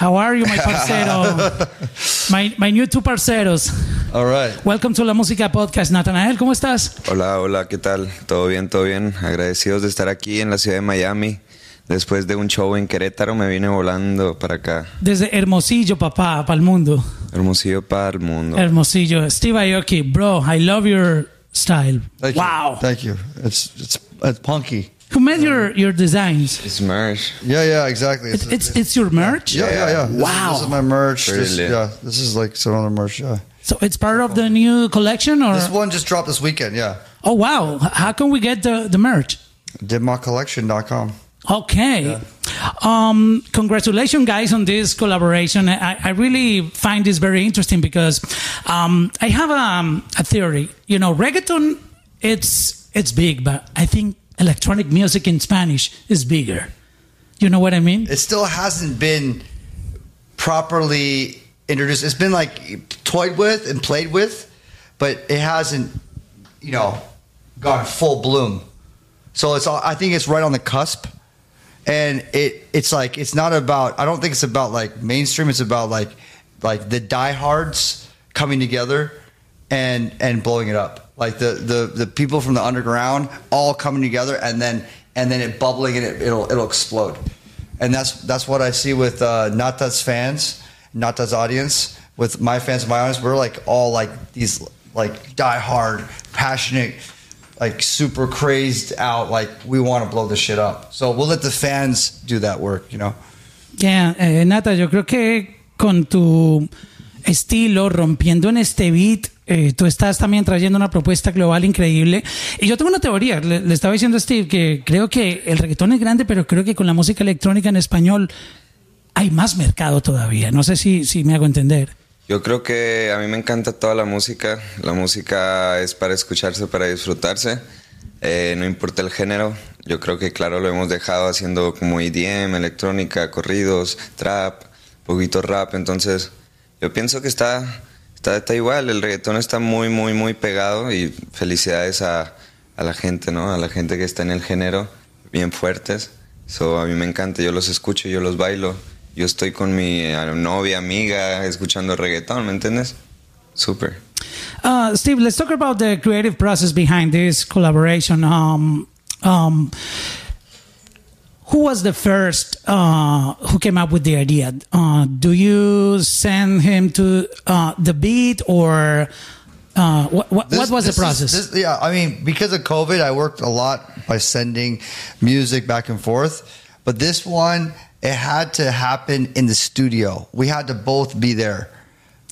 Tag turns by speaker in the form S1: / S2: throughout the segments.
S1: How are you, my parcero? my, my new two parceros.
S2: All right.
S1: Welcome to La Música Podcast. Natanael, ¿cómo estás?
S3: Hola, hola, ¿qué tal? ¿Todo bien, todo bien? Agradecidos de estar aquí en la ciudad de Miami. Después de un show en Querétaro me vine volando para acá.
S1: Desde Hermosillo, papá, para el mundo.
S3: Hermosillo para el mundo.
S1: Hermosillo. Steve Aoki, bro, I love your style.
S2: Thank
S1: wow.
S2: You. Thank you. It's it's it's punky.
S1: Who made your, your designs?
S3: It's merch.
S2: Yeah, yeah, exactly.
S1: It's it's, it's your merch?
S2: Yeah, yeah, yeah. This-
S1: Wow.
S2: This, is my merch.
S3: Pretty
S2: This,
S3: lit.
S2: yeah, this is like some other merch. Yeah.
S1: So it's part of the new collection or
S2: This one just dropped this weekend. Yeah.
S1: Oh wow. H- How can we get the, the merch?
S2: Dimmakcollection.com.
S1: Okay. Um, congratulations, guys, on this collaboration. I, I really find this very interesting because um, I have um, a theory. You know, reggaeton, it's it's big, but I think electronic music in Spanish is bigger. You know what I mean?
S2: It still hasn't been properly introduced. It's been like toyed with and played with, but it hasn't, you know, gone full bloom. So it's all, I think it's right on the cusp. And it it's like it's not about I don't think it's about like mainstream, it's about like like the diehards coming together and and blowing it up. Like the the the people from the underground all coming together and then and then it bubbling and it, it'll it'll explode. And that's that's what I see with uh, Nata's fans, Nata's audience, with my fans, my audience. We're like all like these like diehard, passionate, like super crazed out. Like we want to blow this shit up. So we'll let the fans do that work. You know.
S1: Yeah, eh, Nata, yo creo que con tu estilo, rompiendo en este beat, eh, tú estás también trayendo una propuesta global increíble. Y yo tengo una teoría, le, estaba diciendo a Steve que creo que el reggaetón es grande, pero creo que con la música electrónica en español hay más mercado todavía. No sé si, si me hago entender.
S3: Yo creo que a mí me encanta toda la música. La música es para escucharse, para disfrutarse. Eh, no importa el género. Yo creo que, claro, lo hemos dejado haciendo como EDM, electrónica, corridos, trap, poquito rap. Entonces, yo pienso que está, está, igual. El reggaetón está muy, muy, muy pegado. Y felicidades a, a la gente, ¿no? A la gente que está en el género, bien fuertes. So, a mí me encanta. Yo los escucho, yo los bailo. Yo estoy con mi novia, amiga, escuchando reggaetón, ¿me entiendes? Súper.
S1: Uh, Steve, let's talk about the creative process behind this collaboration. Um, um, who was the first uh, who came up with the idea? Uh, do you send him to uh, the beat, or uh, what, what, what was the
S2: this is-
S1: process?
S2: this- yeah, I mean, because of COVID, I worked a lot by sending music back and forth. But this one, it had to happen in the studio. We had to both be there.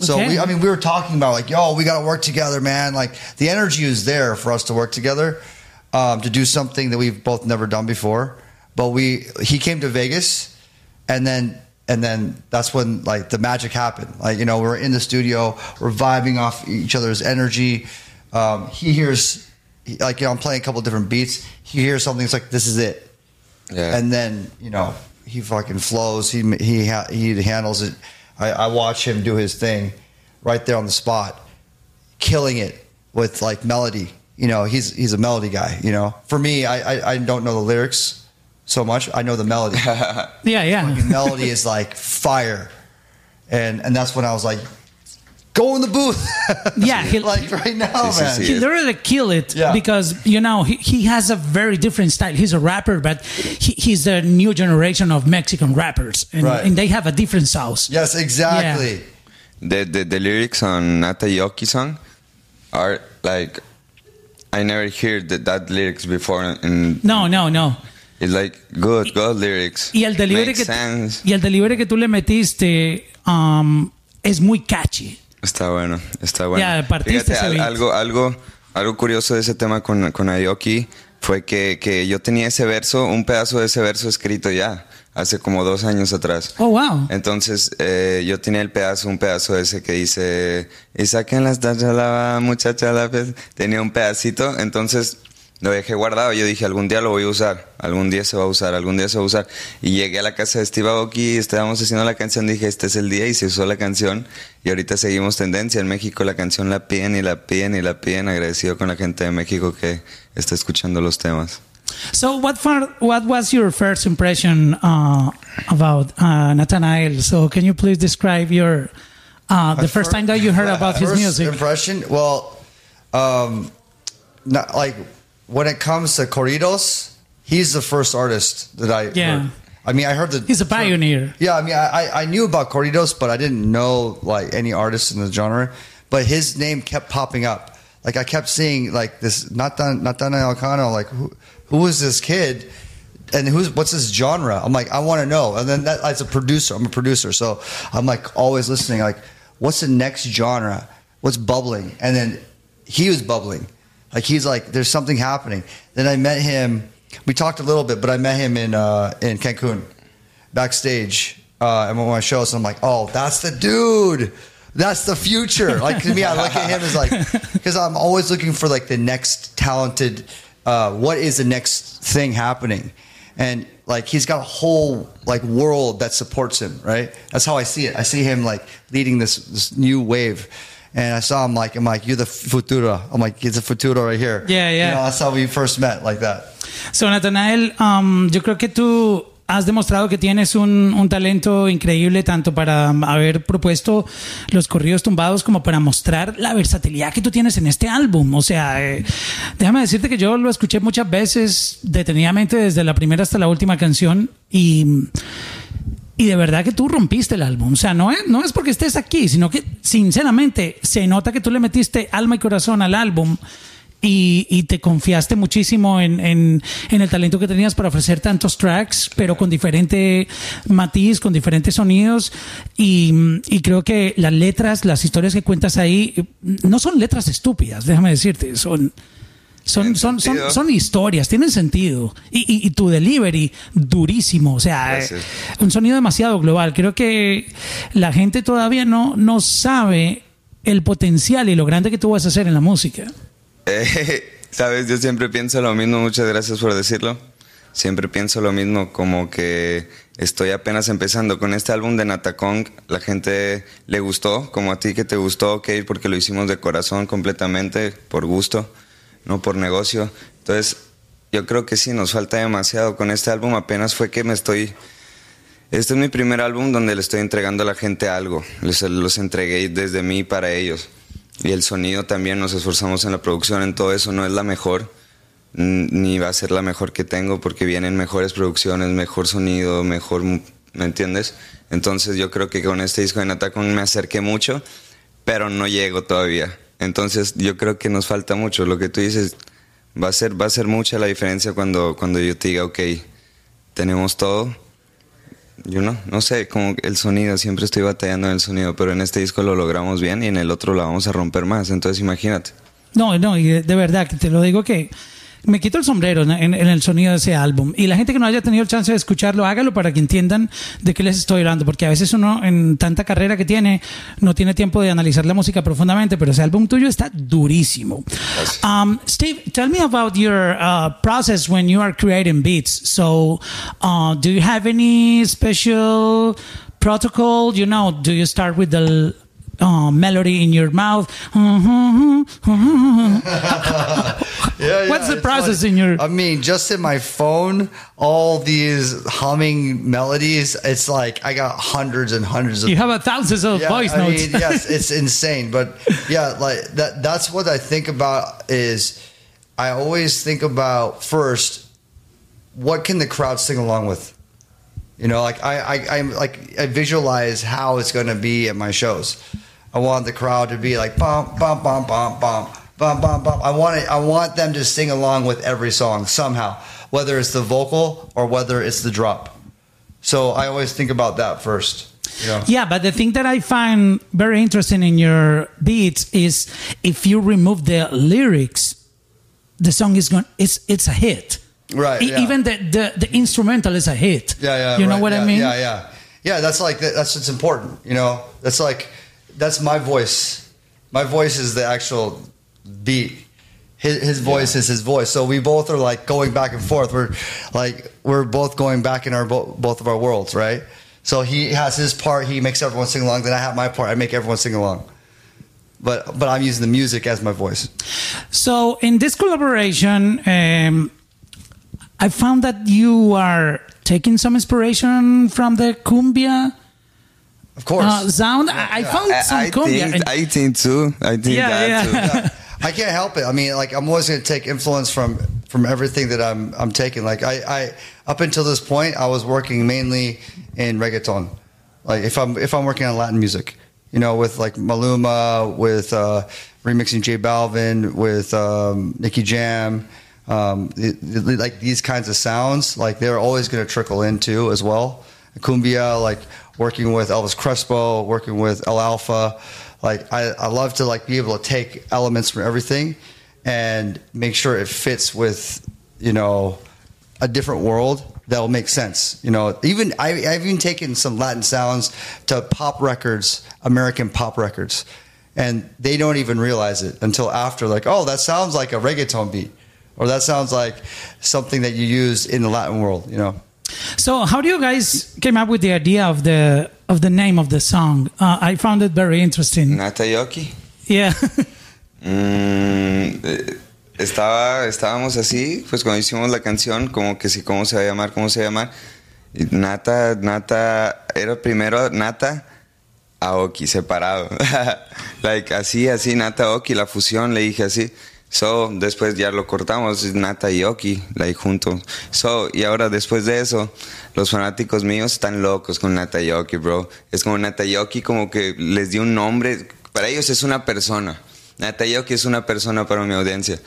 S2: So
S1: Okay.
S2: we, I mean, we were talking about like, yo, we got to work together, man. Like the energy is there for us to work together, um, to do something that we've both never done before. But we, he came to Vegas, and then and then that's when like the magic happened. Like you know, we're in the studio, we're vibing off each other's energy. Um, he hears, like you know, I'm playing a couple different beats. He hears something. It's like this is it
S3: Yeah.
S2: and then you know he fucking flows. He he ha- he handles it. I, I watch him do his thing right there on the spot, killing it with like melody. You know, he's he's a melody guy. You know, for me, I I, I don't know the lyrics so much. I know the melody.
S1: yeah, yeah.
S2: melody is like fire, and and that's when I was like, go in the booth.
S1: Yeah, he-
S2: like right now,
S3: Sí, sí,
S2: man.
S3: sí.
S1: He literally killed it
S2: Yeah.
S1: because you know he, he has a very different style. He's a rapper, but he, he's the new generation of Mexican rappers, and,
S2: Right.
S1: and they have a different sauce.
S2: Yes, exactly.
S3: The, the, the lyrics on Nataoki song are like, I never heard that, that lyrics before. And
S1: No, no, no.
S3: It's like good, good lyrics.
S1: Y el delivery que
S3: sense.
S1: y el delivery que tú le metiste um, es muy catchy.
S3: Está bueno, está bueno.
S1: Ya, partiste
S3: Fíjate, algo, algo, algo curioso de ese tema con, con Aoki fue que, que yo tenía ese verso, un pedazo de ese verso escrito ya, hace como dos años atrás.
S1: Oh wow.
S3: Entonces eh, yo tenía el pedazo, un pedazo ese que dice, y saquen las tachas la muchacha la. Tenía un pedacito, entonces lo dejé guardado. Yo dije, algún día lo voy a usar, algún día se va a usar, algún día se va a usar. Y llegué a la casa de Steve Aoki, estábamos haciendo la canción, dije, este es el día y se usó la canción. Y ahorita seguimos tendencia. En México la canción la piden y la piden y la piden. Agradecido con la gente de México que está escuchando los temas.
S1: So what far, what was your first impression uh, about uh, Nathanael. So can you please describe your uh, the first
S2: fir-
S1: time that you heard about his
S2: first
S1: music?
S2: impression. Well, um, not like when it comes to corridos, he's the first artist that I.
S1: Yeah.
S2: heard. I mean, I heard that
S1: He's a pioneer.
S2: Yeah, I mean, I, I- knew about corridos, but I didn't know like any artists in the genre. But his name kept popping up. Like I kept seeing like this Nathan Nathaniel Cano. Like who who is this kid? And who's what's his genre? I'm like I want to know. And then that, as a producer, I'm a producer, so I'm like always listening. Like what's the next genre? What's bubbling? And then he was bubbling. Like he's like there's something happening. Then I met him. We talked a little bit, but I met him in uh, in Cancun backstage uh, at one of my shows. And I'm like, oh, that's the dude. That's the future. Like to me, I look at him as like because I'm always looking for like the next talented. Uh, what is the next thing happening? And like he's got a whole like world that supports him. Right. That's how I see it. I see him like leading this this new wave. And I saw him like I'm like you're the futuro. I'm like he's the futuro right here.
S1: Yeah, yeah.
S2: You know, that's how we first met like that.
S1: So, Nathanael, um, yo creo que tú has demostrado que tienes un, un talento increíble tanto para haber propuesto los corridos tumbados como para mostrar la versatilidad que tú tienes en este álbum. O sea, eh, déjame decirte que yo lo escuché muchas veces detenidamente desde la primera hasta la última canción y... Y de verdad que tú rompiste el álbum. O sea, no es, no es porque estés aquí, sino que sinceramente se nota que tú le metiste alma y corazón al álbum y, y te confiaste muchísimo en, en- en el talento que tenías para ofrecer tantos tracks, pero con diferente matiz, con diferentes sonidos. Y, y creo que las letras, las historias que cuentas ahí, no son letras estúpidas, déjame decirte, son... Son, son, son, son historias, tienen sentido. Y, y- y tu delivery, durísimo. O sea, eh, un sonido demasiado global. Creo que la gente todavía no, no sabe el potencial y lo grande que tú vas a hacer en la música.
S3: Eh, Sabes, yo siempre pienso lo mismo, muchas gracias por decirlo. Siempre pienso lo mismo, como que estoy apenas empezando con este álbum de Natacong. La gente le gustó, como a ti que te gustó, ok, porque lo hicimos de corazón completamente, por gusto, no por negocio. Entonces, yo creo que sí, nos falta demasiado con este álbum. Apenas fue que me estoy este es mi primer álbum donde le estoy entregando a la gente algo. Les, los entregué desde mí para ellos. Y el sonido también, nos esforzamos en la producción, en todo eso. No es la mejor, ni va a ser la mejor que tengo, porque vienen mejores producciones, mejor sonido, mejor. ¿Me entiendes? Entonces yo creo que con este disco de Natacon me acerqué mucho, pero no llego todavía. Entonces yo creo que nos falta mucho. Lo que tú dices va a ser, va a ser mucha la diferencia cuando, cuando yo te diga, ok, tenemos todo. Yo no, no sé, como el sonido, siempre estoy batallando en el sonido, pero en este disco lo logramos bien y en el otro la vamos a romper más, entonces imagínate.
S1: No, no, y de, de verdad que te lo digo que me quito el sombrero en, en- en el sonido de ese álbum. Y la gente que no haya tenido el chance de escucharlo, hágalo para que entiendan de qué les estoy hablando. Porque a veces uno, en tanta carrera que tiene, no tiene tiempo de analizar la música profundamente, pero ese álbum tuyo está durísimo. Um, Steve, tell me about your uh, process when you are creating beats. So, uh, do you have any special protocol? You know, do you start with the uh, melody in your mouth?
S2: Yeah,
S1: What's the process
S2: funny.
S1: in your-
S2: I mean, just in my phone, all these humming melodies. It's like I got hundreds and hundreds of.
S1: You have a thousands of
S2: yeah,
S1: voice
S2: I
S1: notes.
S2: mean, yes, it's insane. But yeah, like that. That's what I think about. Is I always think about first, what can the crowd sing along with? You know, like I, I, I'm like I visualize how it's going to be at my shows. I want the crowd to be like bum bum bum bum bum bum bum bum. I want it. I want them to sing along with every song somehow, whether it's the vocal or whether it's the drop. So I always think about that first. You know?
S1: Yeah, but the thing that I find very interesting in your beats is if you remove the lyrics, the song is going. It's it's a hit.
S2: Right,
S1: E-
S2: yeah.
S1: Even the, the the instrumental is a hit.
S2: Yeah, yeah.
S1: You know
S2: right,
S1: what I
S2: yeah,
S1: mean?
S2: Yeah, yeah, yeah. That's like that's what's important. You know, that's like that's my voice. My voice is the actual beat. His, his voice is his voice. So we both are like going back and forth. We're like we're both going back in our bo- both of our worlds, right? So he has his part. He makes everyone sing along. Then I have my part. I make everyone sing along. But but I'm using the music as my voice.
S1: So in this collaboration, um, I found that you are taking some inspiration from the cumbia
S2: Of course.
S1: uh, sound. I, I found
S3: I,
S1: some
S3: I
S1: cumbia.
S3: think, I think too. I think
S1: Yeah,
S3: that
S1: yeah.
S3: too.
S2: Yeah. I can't help it. I mean, like I'm always going to take influence from from everything that I'm I'm taking. Like I, I up until this point, I was working mainly in reggaeton. Like if I'm if I'm working on Latin music, you know, with like Maluma, with uh, remixing J Balvin, with um, Nicky Jam, um, the- the- like these kinds of sounds, like they're always going to trickle into as well. Cumbia, like working with Elvis Crespo, working with El Alfa. Like I, I love to like be able to take elements from everything and make sure it fits with, you know, a different world that'll make sense. You know, even I, I've even taken some Latin sounds to pop records, American pop records, and they don't even realize it until after. Like, oh, that sounds like a reggaeton beat, or that sounds like something that you use in the Latin world. You know.
S1: So, how do you guys came up with the idea of the of the name of the song? Uh, I found it very interesting.
S3: Natayoki.
S1: Yeah,
S3: Mm, eh, estaba, estábamos así, pues cuando hicimos la canción, como que sí, cómo se va a llamar, cómo se va a llamar. Nata, Nata, era primero Nata Aoki, separado. like así, así, Nata Aoki, la fusión, le dije así. So, después ya lo cortamos, Nata y Oki, like juntos. So, y ahora después de eso, los fanáticos míos están locos con Nata y Oki, bro. Es como Nata y Oki, como que les dio un nombre. Para ellos es una persona. Nata y Oki es una persona para mi audiencia.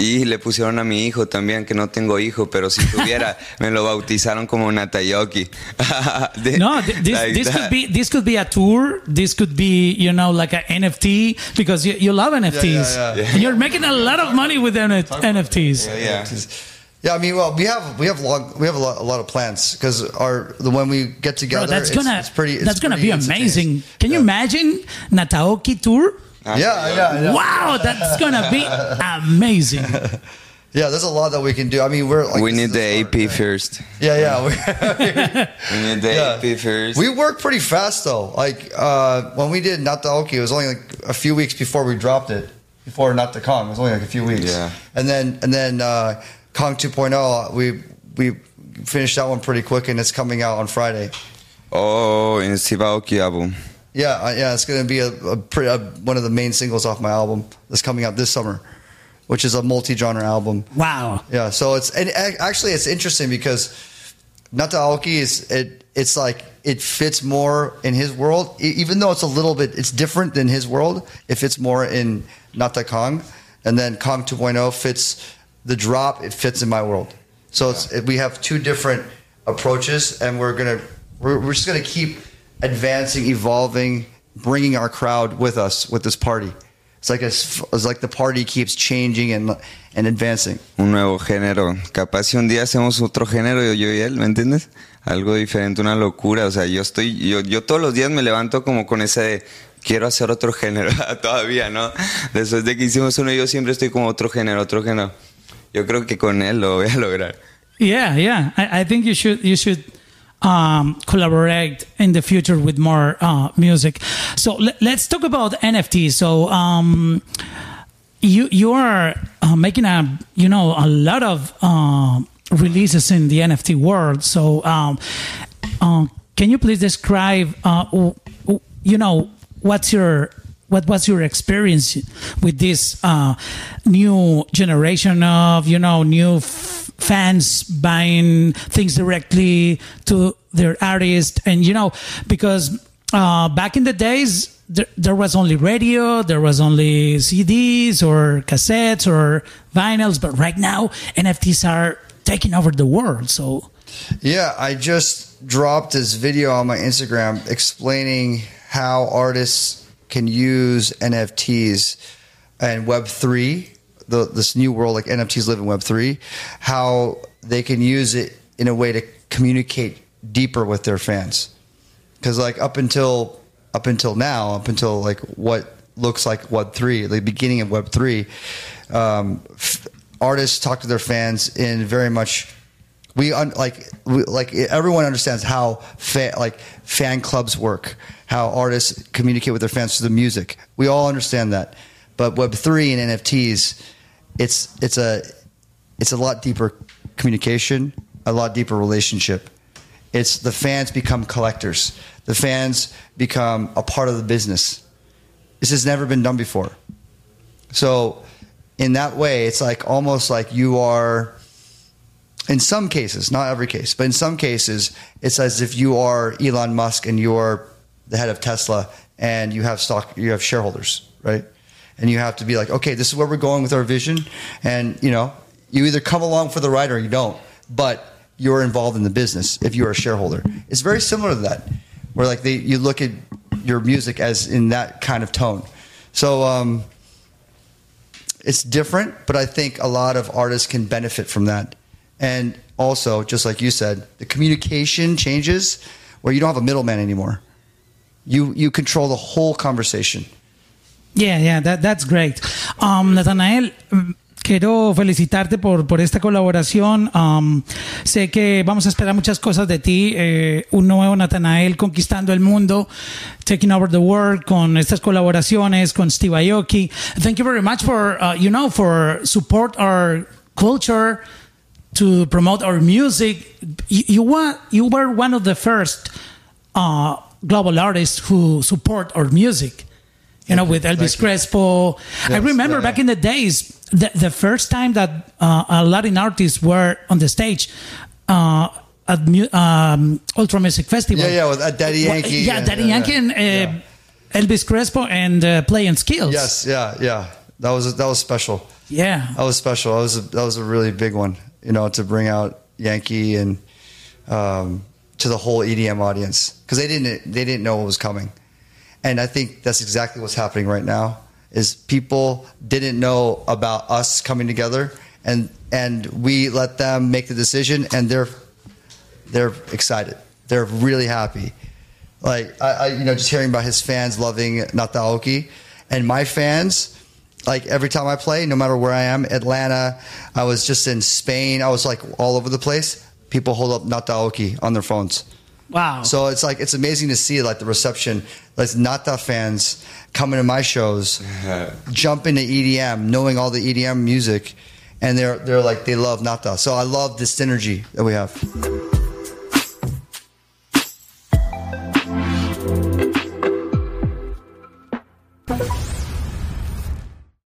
S3: Y le pusieron a mi hijo también, que no tengo hijo, pero si tuviera, me lo bautizaron como Natayoki.
S1: no, th- this,
S3: Like
S1: this could be this could be a tour. This could be you know like an NFT because you, you love NFTs.
S2: yeah, yeah.
S1: And you're making a lot of money with NF- NFTs.
S3: Yeah.
S2: Yeah, I mean, well, we have we have long we have a lot, a lot of plans because our the when we get together,
S1: Bro, that's
S2: it's,
S1: gonna
S2: it's pretty. It's
S1: that's gonna be amazing. Can you imagine Nataoki tour?
S2: Yeah, yeah, yeah.
S1: Wow, that's gonna be amazing.
S2: Yeah, there's a lot that we can do. I mean, we're like
S3: we need the AP
S2: yeah.
S3: first.
S2: Yeah, yeah. We,
S3: We need the
S2: Yeah.
S3: AP first.
S2: we work pretty fast though. Like uh, when we did Nataoki, it was only like a few weeks before we dropped it. Before NataKong, it was only like a few weeks.
S3: Yeah.
S2: And then and then uh, Kong 2.0, we we finished that one pretty quick, and it's coming out on Friday.
S3: oh, in Steve Aoki album.
S2: Yeah, yeah, it's going to be a, a, pre- a one of the main singles off my album that's coming out this summer, which is a multi-genre album.
S1: Wow.
S2: Yeah, so it's and actually it's interesting because Nata Aoki is it it's like it fits more in his world, even though it's a little bit it's different than his world. It fits more in Nata Kong, and then Kong 2.0 fits the drop. It fits in my world. So it's it, we have two different approaches, and we're gonna we're, we're just gonna keep advancing, evolving, bringing our crowd with us with this party. It's like a, it's like the party keeps changing and and advancing.
S3: Un nuevo género. Capaz si un día hacemos otro género, yo, yo y él, ¿me entiendes? Algo diferente, una locura. O sea, yo estoy, yo, yo todos los días me levanto como con ese de, quiero hacer otro género. Todavía, ¿no? Después de que hicimos uno, yo siempre estoy como otro género, otro género. Yo creo que con él lo voy a lograr.
S1: Yeah, yeah. I, I think you should you should um, collaborate in the future with more uh, music. So let, let's talk about NFT. So um, you you are uh, making a you know a lot of uh, releases in the NFT world. So um, uh, can you please describe uh, you know what's your what was your experience with this uh, new generation of you know new f- fans buying things directly to their artist. And you know because uh, back in the days there, there was only radio there was only cds or cassettes or vinyls. But right now nfts are taking over the world. So
S2: Yeah, I just dropped this video on my Instagram explaining how artists can use NFTs and Web3, the, this new world like NFTs live in Web3, how they can use it in a way to communicate deeper with their fans. Because like up until up until now, up until like what looks like Web three, the beginning of Web three, um, f- artists talk to their fans in very much we un, like we, like everyone understands how fa- like fan clubs work, how artists communicate with their fans through the music. We all understand that, but Web three and NFTs, it's it's a it's a lot deeper communication. a lot deeper relationship. It's the fans become collectors. The fans become a part of the business. This has never been done before. So, in that way, it's like almost like you are, in some cases, not every case, but in some cases, it's as if you are Elon Musk and you are the head of Tesla and you have stock, you have shareholders, right? And you have to be like, okay, this is where we're going with our vision. And, you know, you either come along for the ride or you don't. But you're involved in the business if you're a shareholder. It's very similar to that, where like they, you look at your music as in that kind of tone. So um, it's different, but I think a lot of artists can benefit from that. And also, just like you said, the communication changes where you don't have a middleman anymore. You you control the whole conversation.
S1: Yeah, yeah, that, that's great. Um, Natanael, quiero felicitarte por, por esta colaboración. Um, sé que vamos a esperar muchas cosas de ti. Eh, un nuevo Natanael conquistando el mundo, taking over the world con estas colaboraciones con Steve Aoki. Thank you very much for, uh, you know, for support our culture, to promote our music. You, you, were, you were one of the first uh, global artists who support our music. You know, with Elvis
S2: you.
S1: Crespo. I remember
S2: yeah,
S1: back in the days, the, the first time that uh, a Latin artists were on the stage uh, at um, Ultra Music Festival.
S2: Yeah, yeah, with uh, Daddy
S1: Well,
S2: Yankee.
S1: yeah,
S2: and-
S1: Daddy
S2: yeah,
S1: Yankee and uh,
S2: yeah.
S1: Elvis Crespo and uh, Play-N-Skillz.
S2: Yes, yeah, yeah. That was that was special.
S1: Yeah.
S2: That was special. That was a, that was a really big one. You know, to bring out Yankee and um, to the whole EDM audience because they didn't they didn't know what was coming, and I think that's exactly what's happening right now. Is people didn't know about us coming together, and and we let them make the decision, and they're they're excited. They're really happy. Like I, I you know, just hearing about his fans loving Nataoki, and my fans. Like every time I play, no matter where I am, Atlanta, I was just in Spain, I was like all over the place. People hold up Nataoki on their phones.
S1: Wow.
S2: So it's like it's amazing to see like the reception. Like Nata fans coming to my shows, jump into EDM, knowing all the EDM music, and they're they're like they love Nata. So I love this synergy that we have.